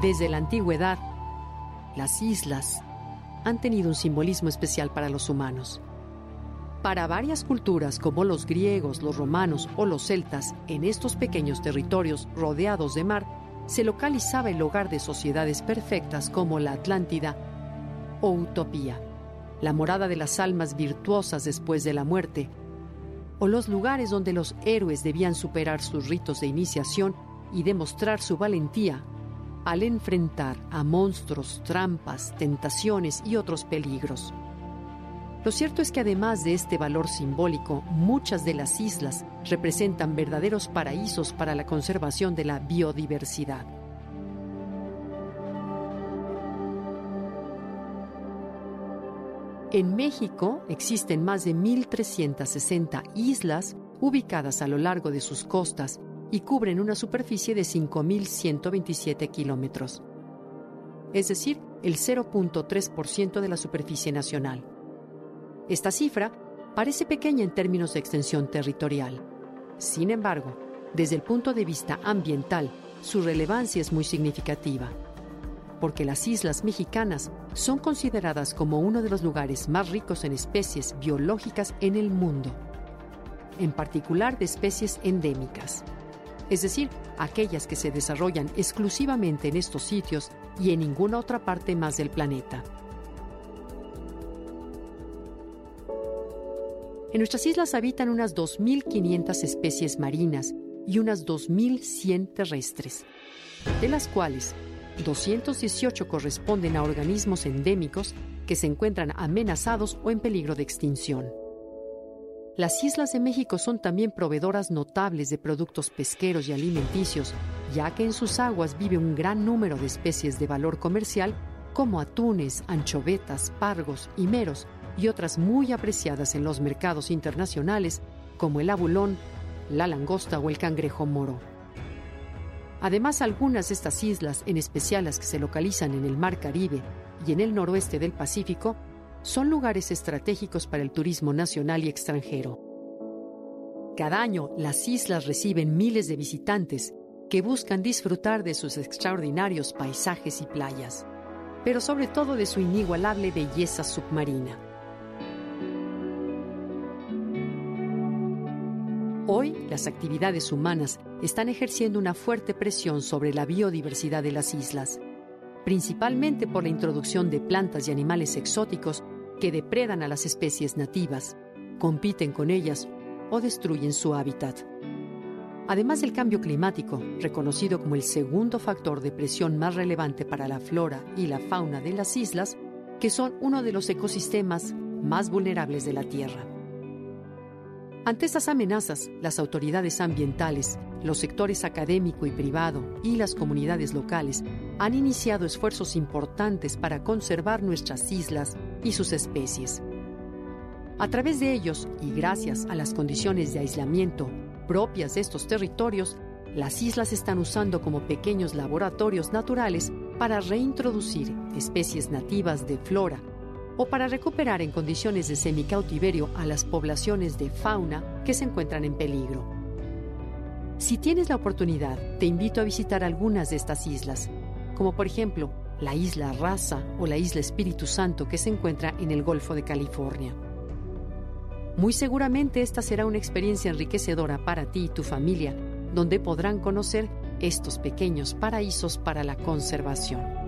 Desde la antigüedad, las islas han tenido un simbolismo especial para los humanos. Para varias culturas como los griegos, los romanos o los celtas, en estos pequeños territorios rodeados de mar, se localizaba el hogar de sociedades perfectas como la Atlántida o Utopía, la morada de las almas virtuosas después de la muerte, o los lugares donde los héroes debían superar sus ritos de iniciación y demostrar su valentía al enfrentar a monstruos, trampas, tentaciones y otros peligros. Lo cierto es que además de este valor simbólico, muchas de las islas representan verdaderos paraísos para la conservación de la biodiversidad. En México existen más de 1.360 islas ubicadas a lo largo de sus costas y cubren una superficie de 5.127 kilómetros, es decir, el 0.3% de la superficie nacional. Esta cifra parece pequeña en términos de extensión territorial. Sin embargo, desde el punto de vista ambiental, su relevancia es muy significativa, porque las islas mexicanas son consideradas como uno de los lugares más ricos en especies biológicas en el mundo, en particular de especies endémicas es decir, aquellas que se desarrollan exclusivamente en estos sitios y en ninguna otra parte más del planeta. En nuestras islas habitan unas 2.500 especies marinas y unas 2.100 terrestres, de las cuales 218 corresponden a organismos endémicos que se encuentran amenazados o en peligro de extinción. Las islas de México son también proveedoras notables de productos pesqueros y alimenticios, ya que en sus aguas vive un gran número de especies de valor comercial como atunes, anchovetas, pargos y meros, y otras muy apreciadas en los mercados internacionales como el abulón, la langosta o el cangrejo moro. Además, algunas de estas islas, en especial las que se localizan en el Mar Caribe y en el noroeste del Pacífico, son lugares estratégicos para el turismo nacional y extranjero. Cada año, las islas reciben miles de visitantes que buscan disfrutar de sus extraordinarios paisajes y playas, pero sobre todo de su inigualable belleza submarina. Hoy, las actividades humanas están ejerciendo una fuerte presión sobre la biodiversidad de las islas, principalmente por la introducción de plantas y animales exóticos que depredan a las especies nativas, compiten con ellas o destruyen su hábitat. Además del cambio climático, reconocido como el segundo factor de presión más relevante para la flora y la fauna de las islas, que son uno de los ecosistemas más vulnerables de la Tierra. Ante estas amenazas, las autoridades ambientales, los sectores académico y privado y las comunidades locales han iniciado esfuerzos importantes para conservar nuestras islas y sus especies. A través de ellos, y gracias a las condiciones de aislamiento propias de estos territorios, las islas están usando como pequeños laboratorios naturales para reintroducir especies nativas de flora o para recuperar en condiciones de semicautiverio a las poblaciones de fauna que se encuentran en peligro. Si tienes la oportunidad, te invito a visitar algunas de estas islas, como por ejemplo la isla Raza o la isla Espíritu Santo que se encuentra en el Golfo de California. Muy seguramente esta será una experiencia enriquecedora para ti y tu familia, donde podrán conocer estos pequeños paraísos para la conservación.